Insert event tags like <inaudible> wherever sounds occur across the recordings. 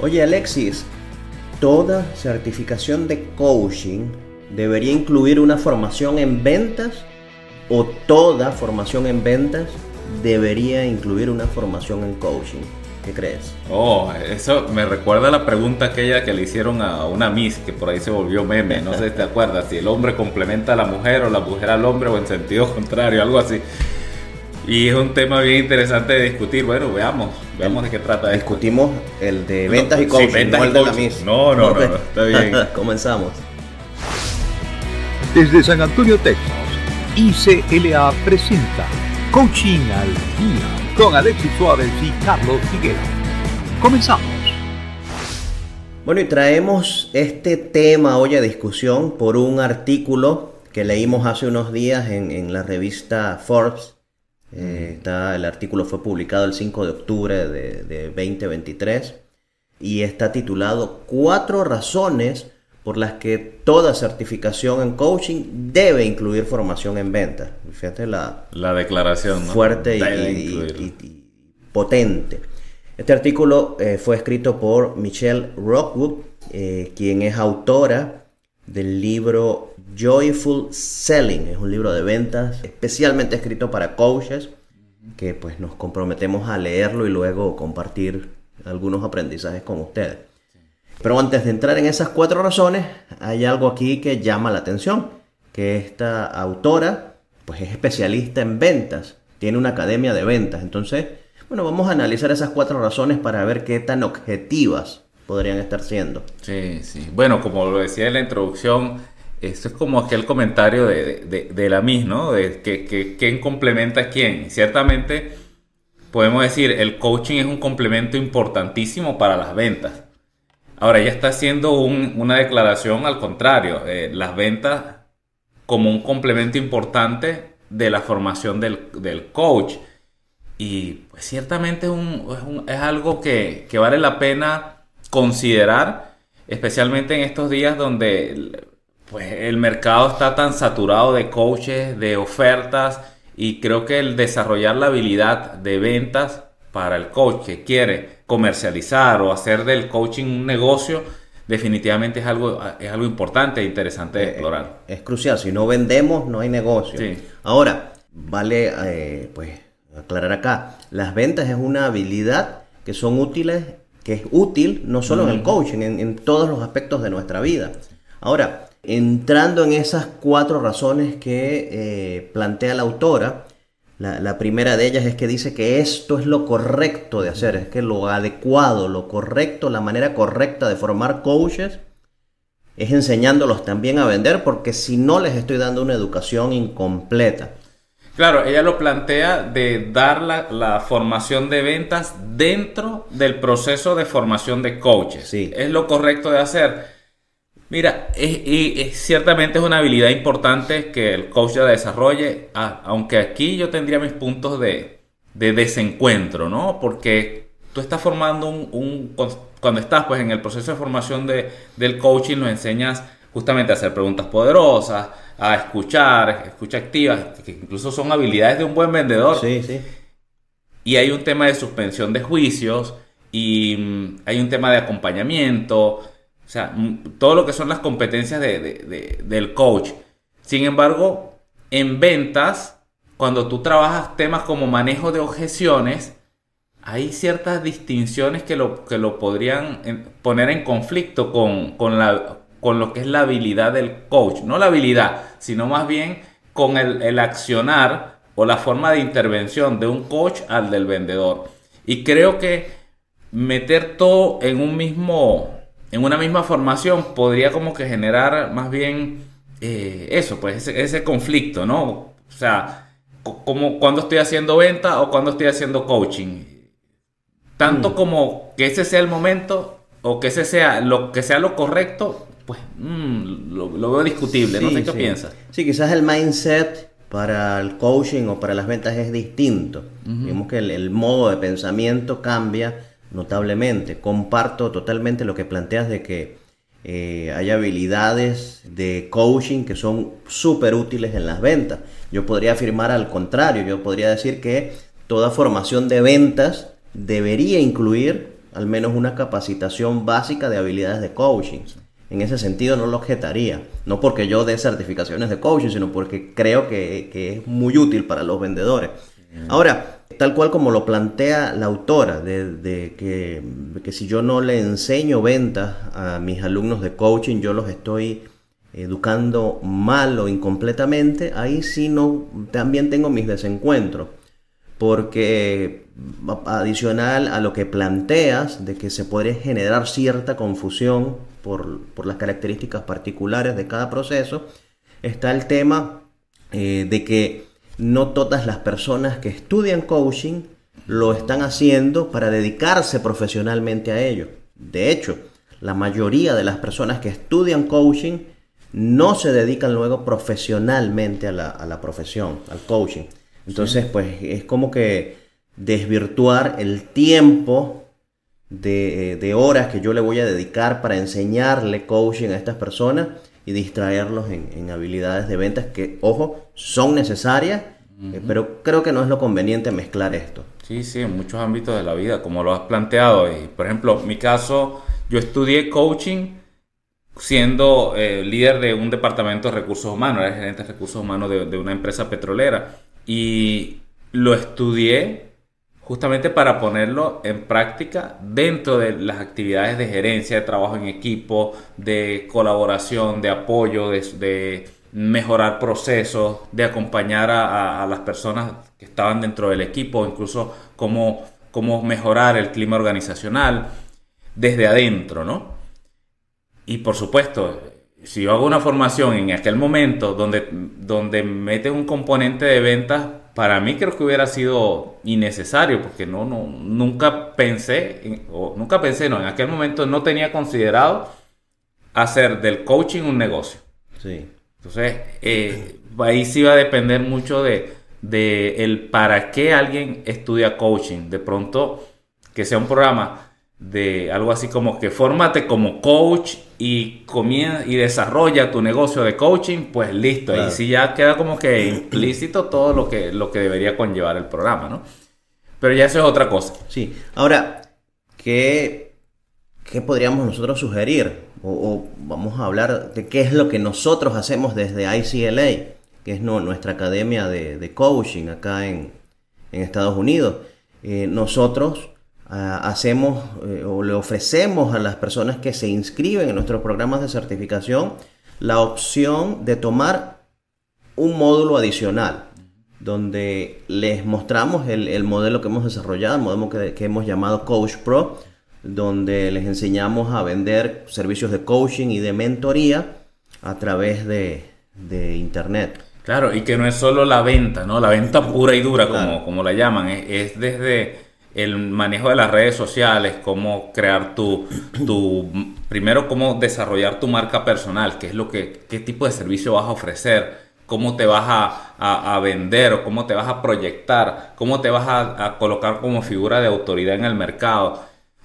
Oye Alexis, ¿toda certificación de coaching debería incluir una formación en ventas o toda formación en ventas debería incluir una formación en coaching? ¿Qué crees? Oh, eso me recuerda a la pregunta aquella que le hicieron a una Miss, que por ahí se volvió meme, no sé si te acuerdas, si el hombre complementa a la mujer o la mujer al hombre o en sentido <laughs> contrario, algo así. Y es un tema bien interesante de discutir. Bueno, veamos, veamos de qué trata. Discutimos el de ventas y coaching, ventas no y el de la. Miss. No, no, no, no, está bien. <laughs> Comenzamos. Desde San Antonio, Texas, ICLA presenta Coaching al Día con Alexis Suárez y Carlos Figueroa. Comenzamos. Bueno, y traemos este tema hoy a discusión por un artículo que leímos hace unos días en, en la revista Forbes. Eh, está, el artículo fue publicado el 5 de octubre de, de 2023 y está titulado Cuatro razones por las que toda certificación en coaching debe incluir formación en ventas. Fíjate la, La declaración, ¿no? fuerte y, y- y- y potente. Este artículo eh, fue escrito por Michelle Rockwood, eh, quien es autora del libro Joyful Selling. Es un libro de ventas especialmente escrito para coaches que pues nos comprometemos a leerlo y luego compartir algunos aprendizajes con ustedes. Pero antes de entrar en esas cuatro razones, hay algo aquí que llama la atención, que esta autora pues es especialista en ventas, tiene una academia de ventas, entonces, bueno, vamos a analizar esas cuatro razones para ver qué tan objetivas podrían estar siendo. Sí, sí. Bueno, como lo decía en la introducción, esto es como aquel comentario de, de, de la Miss, ¿no? De que, que- quién complementa a quién. Ciertamente, podemos decir, el coaching es un complemento importantísimo para las ventas. Ahora, ella está haciendo un- una declaración al contrario. eh, las ventas como un complemento importante de la formación del, del coach. Y pues ciertamente es, es un- es algo que, que vale la pena considerar, especialmente en estos días donde pues, el mercado está tan saturado de coaches, de ofertas, y creo que el desarrollar la habilidad de ventas para el coach que quiere comercializar o hacer del coaching un negocio, definitivamente es algo, es algo importante e interesante de explorar. Es crucial, si no vendemos no hay negocio. Sí. Ahora, vale eh, pues aclarar acá, las ventas es una habilidad que son útiles, que es útil no solo en el coaching, en, en todos los aspectos de nuestra vida. Ahora, entrando en esas cuatro razones que eh, plantea la autora, la, la primera de ellas es que dice que esto es lo correcto de hacer, es que lo adecuado, lo correcto, la manera correcta de formar coaches es enseñándolos también a vender porque si no les estoy dando una educación incompleta. Claro, ella lo plantea de dar la, la formación de ventas dentro del proceso de formación de coaches. Sí. Es lo correcto de hacer. Mira, es, y- es- ciertamente es una habilidad importante que el coach la desarrolle, aunque aquí yo tendría mis puntos de, de desencuentro, ¿no? Porque tú estás formando un, un- cuando estás pues en el proceso de formación de, del coaching, lo enseñas justamente a hacer preguntas poderosas, a escuchar, escucha activa, que incluso son habilidades de un buen vendedor. Sí, sí. Y hay un tema de suspensión de juicios y mm, hay un tema de acompañamiento, o sea, todo lo que son las competencias de- de- de- del coach. Sin embargo, en ventas, cuando tú trabajas temas como manejo de objeciones, hay ciertas distinciones que lo, que lo podrían poner en conflicto con, con la, con lo que es la habilidad del coach. No la habilidad, sino más bien con el, el accionar o la forma de intervención de un coach al del vendedor. Y creo que meter todo en un mismo, en una misma formación podría como que generar más bien eh, eso, pues ese, ese conflicto, ¿no? O sea, co- como cuando estoy haciendo venta o cuando estoy haciendo coaching. Tanto como que ese sea el momento o que ese sea lo que sea lo correcto, pues mm, lo, lo veo discutible. no sé qué sí. piensas. Sí, quizás el mindset para el coaching o para las ventas es distinto. Digamos que el, el modo de pensamiento cambia notablemente. Comparto totalmente lo que planteas de que eh, hay habilidades de coaching que son súper útiles en las ventas. Yo podría afirmar al contrario, yo podría decir que toda formación de ventas debería incluir al menos una capacitación básica de habilidades de coaching. En ese sentido no lo objetaría, no porque yo dé certificaciones de coaching, sino porque creo que, es muy útil para los vendedores. Ahora, tal cual como lo plantea la autora, de, que, que, si yo no le enseño ventas a mis alumnos de coaching, yo los estoy educando mal o incompletamente, ahí sí no, también tengo mis desencuentros. Porque adicional a lo que planteas de que se puede generar cierta confusión por, las características particulares de cada proceso, está el tema eh, de que no todas las personas que estudian coaching lo están haciendo para dedicarse profesionalmente a ello. De hecho, la mayoría de las personas que estudian coaching no se dedican luego profesionalmente a la, profesión, al coaching. Entonces, pues es como que desvirtuar el tiempo de, horas que yo le voy a dedicar para enseñarle coaching a estas personas y distraerlos en, habilidades de ventas que, ojo, son necesarias, eh, pero creo que no es lo conveniente mezclar esto. Sí, sí, en muchos ámbitos de la vida, como lo has planteado. Y, por ejemplo, en mi caso, yo estudié coaching siendo eh, líder de un departamento de recursos humanos, era gerente de recursos humanos de, una empresa petrolera. Y lo estudié justamente para ponerlo en práctica dentro de las actividades de gerencia, de trabajo en equipo, de colaboración, de apoyo, de, mejorar procesos, de acompañar a, las personas que estaban dentro del equipo, incluso cómo, cómo mejorar el clima organizacional desde adentro, ¿no? Y por supuesto, si yo hago una formación en aquel momento donde, donde mete un componente de ventas, para mí creo que hubiera sido innecesario porque no, no nunca pensé, o nunca pensé, no, en aquel momento no tenía considerado hacer del coaching un negocio. Sí. Entonces, eh, ahí sí va a depender mucho de, de el para qué alguien estudia coaching. De pronto, que sea un programa de algo así como que fórmate como coach y comienza y desarrolla tu negocio de coaching, pues listo. Y si ya queda como que implícito todo lo que, lo que debería conllevar el programa, ¿no? Pero ya eso es otra cosa. Sí. Ahora, ¿qué, qué podríamos nosotros sugerir? O, vamos a hablar de qué es lo que nosotros hacemos desde ICLA, que es nuestra academia de, coaching acá en, en Estados Unidos. Eh, nosotros hacemos eh, o le ofrecemos a las personas que se inscriben en nuestros programas de certificación la opción de tomar un módulo adicional donde les mostramos el, modelo que hemos desarrollado, el modelo que, hemos llamado Coach Pro, donde les enseñamos a vender servicios de coaching y de mentoría a través de, Internet. Claro, y que no es solo la venta, ¿no? La venta pura y dura, como, como la llaman, es desde el manejo de las redes sociales, cómo crear tu, tu, primero cómo desarrollar tu marca personal, qué es lo que, qué tipo de servicio vas a ofrecer, cómo te vas a, vender o cómo te vas a proyectar, cómo te vas a, colocar como figura de autoridad en el mercado.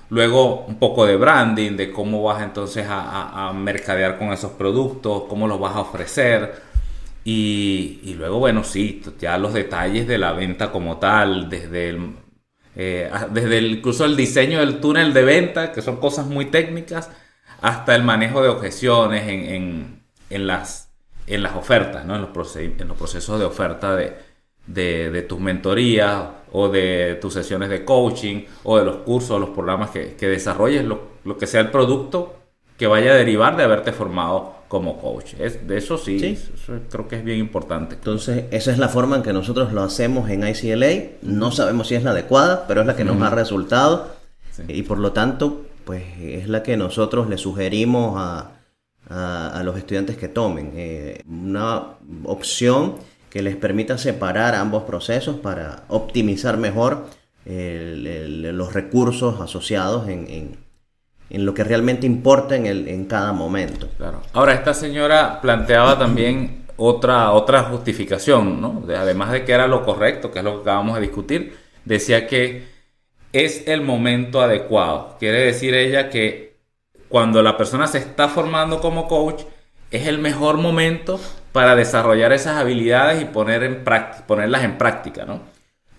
Luego un poco de branding, de cómo vas entonces a, mercadear con esos productos, cómo los vas a ofrecer. Y, y, luego, bueno, sí, ya los detalles de la venta como tal, desde el eh, desde el, incluso el diseño del túnel de venta, que son cosas muy técnicas, hasta el manejo de objeciones en, las, ofertas, ¿no? en, los procesos de oferta de, tus mentorías o de tus sesiones de coaching o de los cursos, los programas que, desarrolles, lo que sea el producto que vaya a derivar de haberte formado como coach. Es, de eso sí, creo que es bien importante. Entonces, esa es la forma en que nosotros lo hacemos en ICLA. No sabemos si es la adecuada, pero es la que nos ha resultado. Y por lo tanto, pues es la que nosotros le sugerimos a, a, los estudiantes que tomen. Eh, una opción que les permita separar ambos procesos para optimizar mejor los recursos asociados en en lo que realmente importa en, el, en cada momento. Claro. Ahora, esta señora planteaba también otra, otra justificación, ¿no? además de que era lo correcto, que es lo que acabamos de discutir, decía que es el momento adecuado. Quiere decir ella que cuando la persona se está formando como coach, es el mejor momento para desarrollar esas habilidades y poner en ponerlas en práctica, ¿no?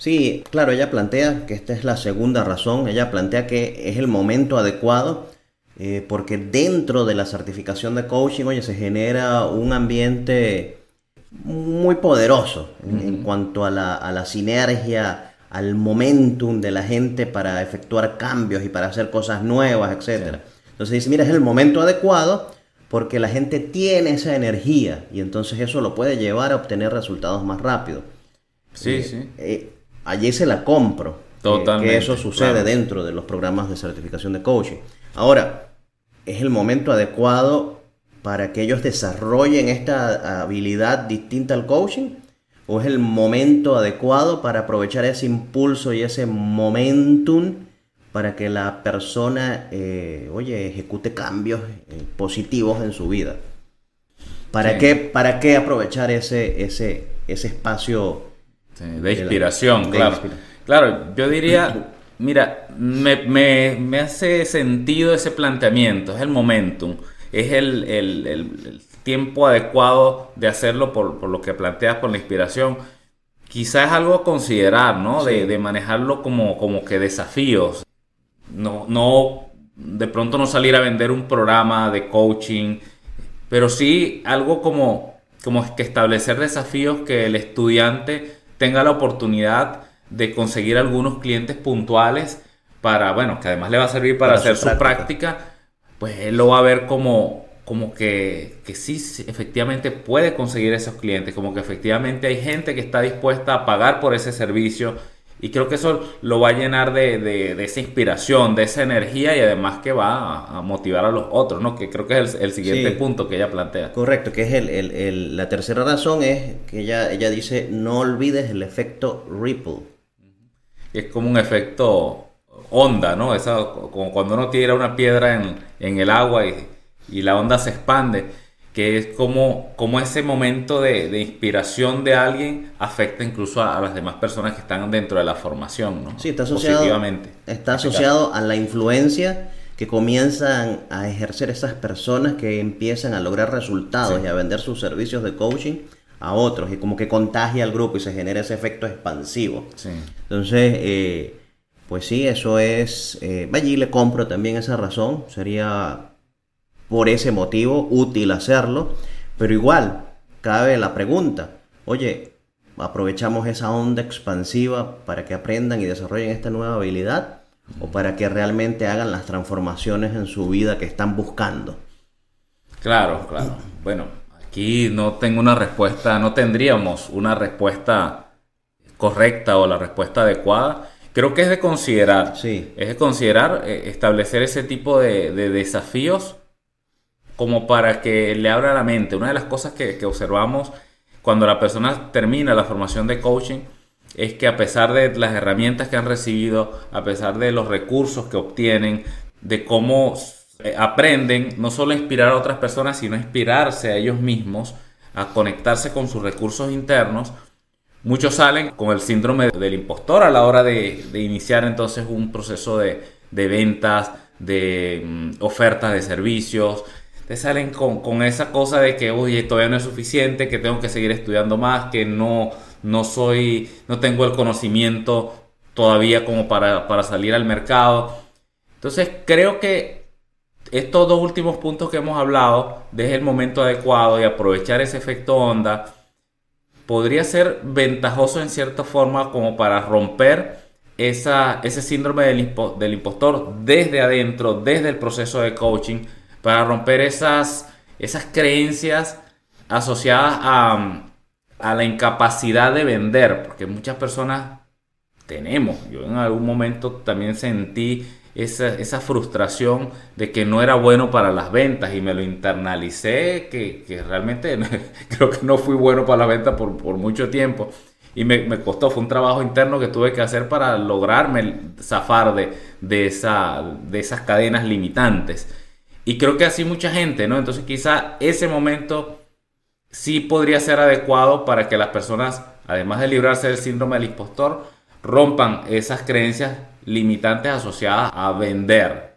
Sí, claro, ella plantea que esta es la segunda razón, ella plantea que es el momento adecuado eh, porque dentro de la certificación de coaching, oye, se genera un ambiente muy poderoso en, cuanto a la, a la sinergia, al momentum de la gente para efectuar cambios y para hacer cosas nuevas, etc. Entonces dice, mira, es el momento adecuado porque la gente tiene esa energía y entonces eso lo puede llevar a obtener resultados más rápido. Sí, eh, sí. Eh, allí se la compro. Totalmente. que eso sucede dentro de los programas de certificación de coaching. Ahora, es el momento adecuado para que ellos desarrollen esta habilidad distinta al coaching o es el momento adecuado para aprovechar ese impulso y ese momentum para que la persona, eh, oye, ejecute cambios eh, positivos en su vida. ¿Para, qué, ¿Para qué aprovechar ese, ese, ese espacio de inspiración? claro. claro, yo diría, mira, me, hace sentido ese planteamiento, es el momentum, es el, tiempo adecuado de hacerlo por, lo que planteas, por la inspiración. Quizás es algo a considerar, ¿no? De, manejarlo como, como que desafíos. No, no, de pronto no salir a vender un programa de coaching, pero sí algo como, como que establecer desafíos que el estudiante tenga la oportunidad de conseguir algunos clientes puntuales para, bueno, que además le va a servir para, hacer su práctica. pues él lo va a ver como, como que, que sí, efectivamente puede conseguir esos clientes, como que efectivamente hay gente que está dispuesta a pagar por ese servicio y creo que eso lo va a llenar de, esa inspiración, de esa energía y además que va a, motivar a los otros, ¿no? Que creo que es el, siguiente punto que ella plantea. Correcto, que es el, la tercera razón es que ella, ella dice, no olvides el efecto ripple. Es como un efecto onda, ¿no? Esa, como cuando uno tira una piedra en, el agua y, y la onda se expande que es como, como ese momento de, inspiración de alguien afecta incluso a, las demás personas que están dentro de la formación, ¿no? Sí, está asociado, está asociado a la influencia que comienzan a ejercer esas personas que empiezan a lograr resultados y a vender sus servicios de coaching a otros y como que contagia al grupo y se genera ese efecto expansivo. Sí. Entonces, eh, pues sí, eso es, eh, allí le compro también esa razón, sería por ese motivo útil hacerlo, pero igual cabe la pregunta, oye, aprovechamos esa onda expansiva para que aprendan y desarrollen esta nueva habilidad o para que realmente hagan las transformaciones en su vida que están buscando. Claro, claro. Bueno, aquí no tengo una respuesta, no tendríamos una respuesta correcta o la respuesta adecuada. Creo que es de considerar, sí. es de considerar eh, establecer ese tipo de desafíos como para que le abra la mente. Una de las cosas que, observamos cuando la persona termina la formación de coaching es que a pesar de las herramientas que han recibido, a pesar de los recursos que obtienen, de cómo eh, aprenden no solo a inspirar a otras personas, sino a inspirarse a ellos mismos, a conectarse con sus recursos internos, muchos salen con el síndrome del impostor a la hora de, iniciar entonces un proceso de, ventas, de mm, ofertas de servicios, te salen con, esa cosa de que, oye, todavía no es suficiente, que tengo que seguir estudiando más, que no, no soy, no tengo el conocimiento todavía como para, para salir al mercado. Entonces creo que estos dos últimos puntos que hemos hablado, desde el momento adecuado y aprovechar ese efecto onda, podría ser ventajoso en cierta forma como para romper esa, ese síndrome del, del impostor desde adentro, desde el proceso de coaching para romper esas, esas creencias asociadas a, la incapacidad de vender, porque muchas personas tenemos, yo en algún momento también sentí esa, frustración de que no era bueno para las ventas y me lo internalicé, que, realmente <laughs> creo que no fui bueno para la venta por, mucho tiempo. Y me, costó, fue un trabajo interno que tuve que hacer para lograrme zafar de, de, esa, de esas cadenas limitantes. Y creo que así mucha gente, ¿no? Entonces quizá ese momento sí podría ser adecuado para que las personas, además de librarse del síndrome del impostor, rompan esas creencias limitantes asociadas a vender.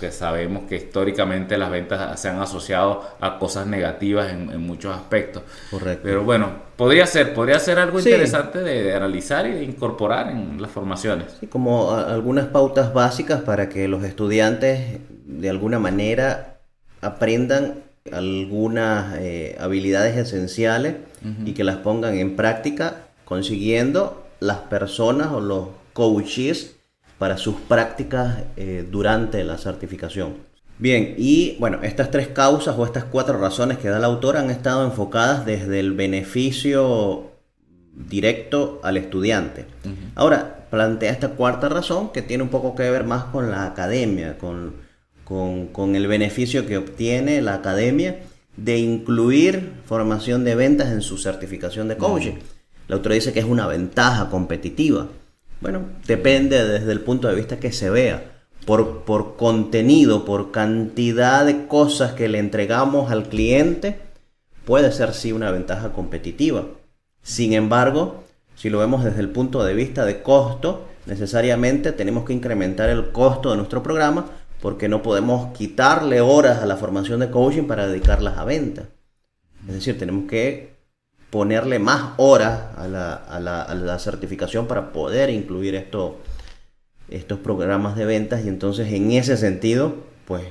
Porque sabemos que históricamente las ventas se han asociado a cosas negativas en, muchos aspectos. Correcto. Pero bueno, podría ser, podría ser algo interesante de, analizar e incorporar en las formaciones. Sí, como algunas pautas básicas para que los estudiantes de alguna manera aprendan algunas eh, habilidades esenciales y que las pongan en práctica consiguiendo las personas o los coaches para sus prácticas eh, durante la certificación. Bien, y bueno, estas tres causas o estas cuatro razones que da el autor han estado enfocadas desde el beneficio directo al estudiante. Ahora, plantea esta cuarta razón que tiene un poco que ver más con la academia, con, con el beneficio que obtiene la academia de incluir formación de ventas en su certificación de coaching. El autor dice que es una ventaja competitiva. Bueno, depende desde el punto de vista que se vea. Por, por contenido, por cantidad de cosas que le entregamos al cliente, puede ser sí una ventaja competitiva. Sin embargo, si lo vemos desde el punto de vista de costo, necesariamente tenemos que incrementar el costo de nuestro programa porque no podemos quitarle horas a la formación de coaching para dedicarlas a venta. Es decir, tenemos que ponerle más horas a la, certificación para poder incluir esto, estos programas de ventas y entonces en ese sentido, pues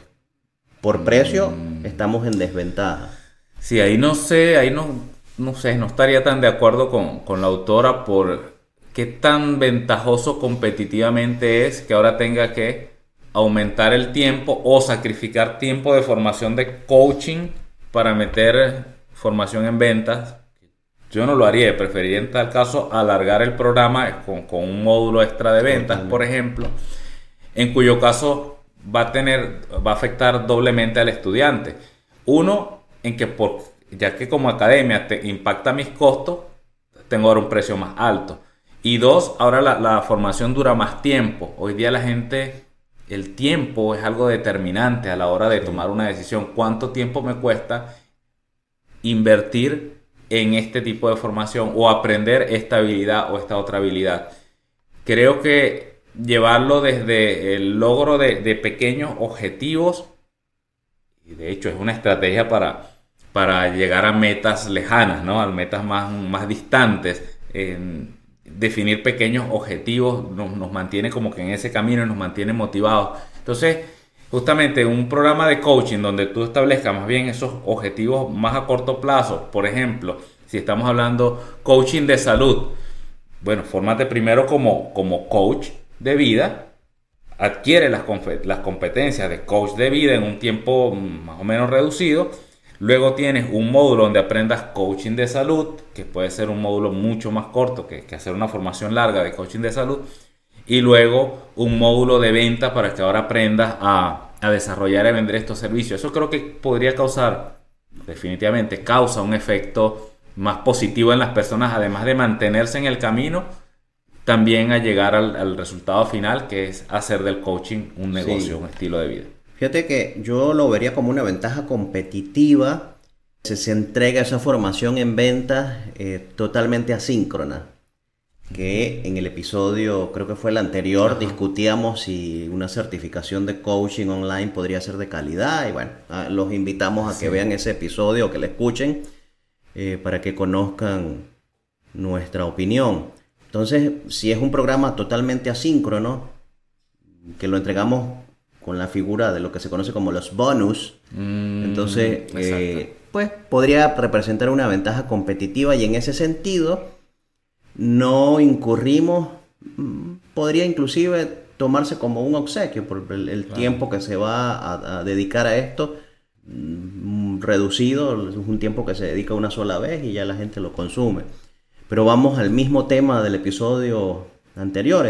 por precio mm. estamos en desventaja. Sí, ahí no sé, ahí no, no sé, no estaría tan de acuerdo con, con la autora por qué tan ventajoso competitivamente es que ahora tenga que aumentar el tiempo o sacrificar tiempo de formación de coaching para meter formación en ventas yo no lo haría, preferiría en tal caso alargar el programa con, un módulo extra de ventas, por ejemplo, en cuyo caso va a tener, va a afectar doblemente al estudiante. Uno, en que por, ya que como academia te impacta mis costos, tengo ahora un precio más alto. Y dos, ahora la, la formación dura más tiempo. Hoy día la gente, el tiempo es algo determinante a la hora de tomar una decisión. ¿Cuánto tiempo me cuesta invertir en este tipo de formación o aprender esta habilidad o esta otra habilidad. Creo que llevarlo desde el logro de, pequeños objetivos, y de hecho es una estrategia para, para llegar a metas lejanas, ¿no? a metas más, más distantes. definir pequeños objetivos nos, nos mantiene como que en ese camino y nos mantiene motivados. Entonces, justamente un programa de coaching donde tú establezcas más bien esos objetivos más a corto plazo, por ejemplo, si estamos hablando coaching de salud, bueno, fórmate primero como, como coach de vida, adquiere las, competencias de coach de vida en un tiempo más o menos reducido, luego tienes un módulo donde aprendas coaching de salud, que puede ser un módulo mucho más corto que hacer una formación larga de coaching de salud, y luego un módulo de venta para que ahora aprendas a, desarrollar y vender estos servicios. Eso creo que podría causar, definitivamente causa un efecto más positivo en las personas, además de mantenerse en el camino, también a llegar al, resultado final, que es hacer del coaching un negocio, un estilo de vida. Fíjate que yo lo vería como una ventaja competitiva se entrega esa formación en ventas eh, totalmente asíncrona que en el episodio, creo que fue el anterior, discutíamos si una certificación de coaching online podría ser de calidad. Y bueno, ah, los invitamos a que vean ese episodio, que le escuchen, eh, para que conozcan nuestra opinión. Entonces, si es un programa totalmente asíncrono, que lo entregamos con la figura de lo que se conoce como los bonus, mm, entonces, eh, pues podría representar una ventaja competitiva y en ese sentido no incurrimos, mm, podría inclusive tomarse como un obsequio por el, tiempo que se va a, dedicar a esto, mm, reducido, es un tiempo que se dedica una sola vez y ya la gente lo consume. Pero vamos al mismo tema del episodio anterior,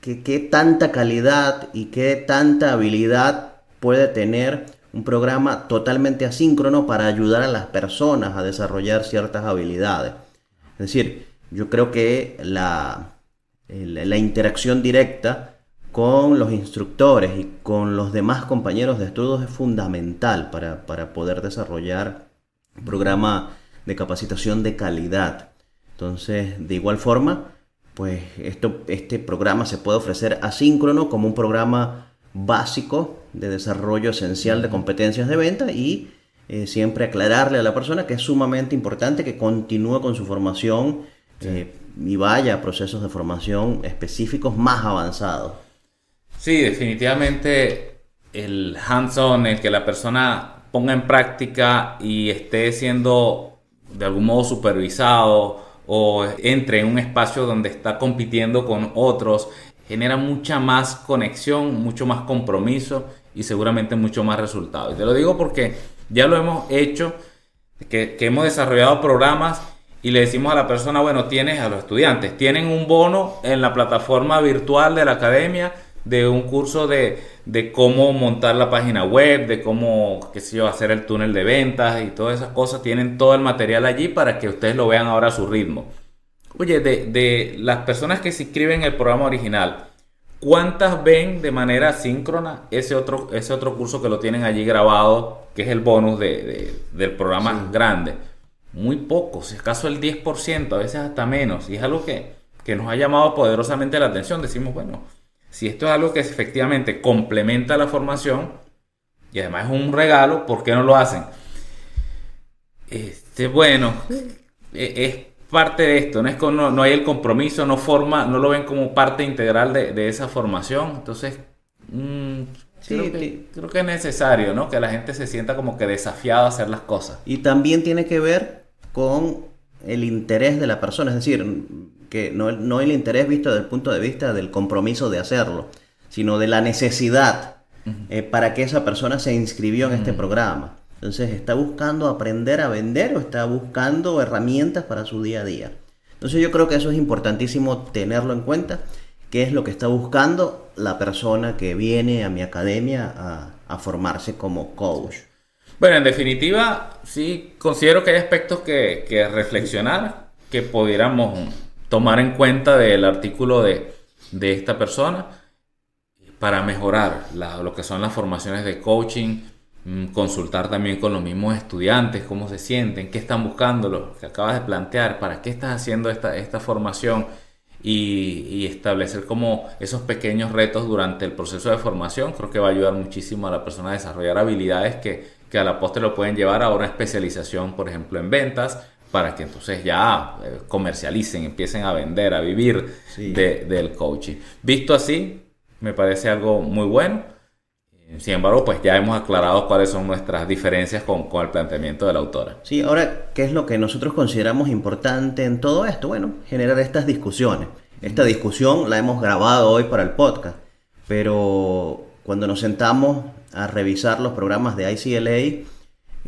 que qué tanta calidad y qué tanta habilidad puede tener un programa totalmente asíncrono para ayudar a las personas a desarrollar ciertas habilidades. Es decir, yo creo que la, la interacción directa con los instructores y con los demás compañeros de estudios es fundamental para, poder desarrollar un programa de capacitación de calidad. Entonces, de igual forma, pues esto, este programa se puede ofrecer asíncrono como un programa básicos de desarrollo esencial de competencias de venta y eh, siempre aclararle a la persona que es sumamente importante que continúe con su formación eh, y vaya a procesos de formación específicos más avanzados. Sí, definitivamente el hands-on, el que la persona ponga en práctica y esté siendo de algún modo supervisado o entre en un espacio donde está compitiendo con otros, genera mucha más conexión, mucho más compromiso y seguramente mucho más resultados. te lo digo porque ya lo hemos hecho, que hemos desarrollado programas y le decimos a la persona, bueno, tienes a los estudiantes, tienen un bono en la plataforma virtual de la academia de un curso de, de cómo montar la página web, de cómo, qué sé yo, hacer el túnel de ventas y todas esas cosas. Tienen todo el material allí para que ustedes lo vean ahora a su ritmo. Oye, de, de las personas que se inscriben en el programa original, ¿cuántas ven de manera síncrona ese otro, ese otro curso que lo tienen allí grabado, que es el bonus de, del programa grande? Muy pocos, es caso el 10%, a veces hasta menos. Y es algo que, que nos ha llamado poderosamente la atención. Decimos, bueno, si esto es algo que efectivamente complementa la formación y además es un regalo, ¿por qué no lo hacen? Este, bueno, e, es parte de esto, no es que no, hay el compromiso, no forma, no lo ven como parte integral de, esa formación, entonces mm, creo, que, es necesario, ¿no? Que la gente se sienta como que desafiada a hacer las cosas. Y también tiene que ver con el interés de la persona, es decir, que no, el interés visto desde el punto de vista del compromiso de hacerlo, sino de la necesidad eh, para que esa persona se inscribió en este programa. Entonces, ¿está buscando aprender a vender o está buscando herramientas para su día a día? Entonces yo creo que eso es importantísimo tenerlo en cuenta, qué es lo que está buscando la persona que viene a mi academia a, formarse como coach. Bueno, en definitiva, sí considero que hay aspectos que, que reflexionar, que pudiéramos tomar en cuenta del artículo de, esta persona para mejorar lo que son las formaciones de coaching, mm, consultar también con los mismos estudiantes, cómo se sienten, qué están buscando, lo que acabas de plantear, para qué estás haciendo esta, esta formación y, establecer como esos pequeños retos durante el proceso de formación, creo que va a ayudar muchísimo a la persona a desarrollar habilidades que, que a la postre lo pueden llevar a una especialización, por ejemplo, en ventas para que entonces ya eh, comercialicen, empiecen a vender, a vivir del coaching. Visto así, me parece algo muy bueno. Sin embargo, pues ya hemos aclarado cuáles son nuestras diferencias con, con, el planteamiento de la autora. Sí, ahora, ¿qué es lo que nosotros consideramos importante en todo esto? Bueno, generar estas discusiones. Esta discusión la hemos grabado hoy para el podcast, pero cuando nos sentamos a revisar los programas de ICLA,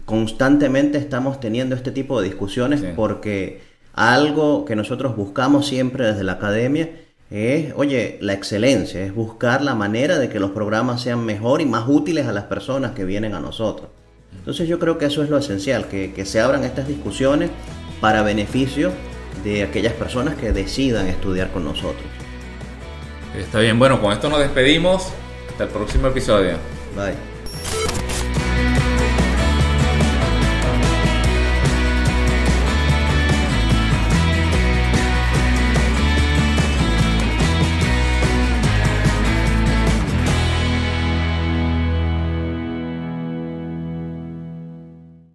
constantemente estamos teniendo este tipo de discusiones porque algo que nosotros buscamos siempre desde la academia es, oye, la excelencia, es buscar la manera de que los programas sean mejor y más útiles a las personas que vienen a nosotros. Entonces yo creo que eso es lo esencial, que, que se abran estas discusiones para beneficio de aquellas personas que decidan estudiar con nosotros. Está bien, bueno, con esto nos despedimos. Hasta el próximo episodio. Bye.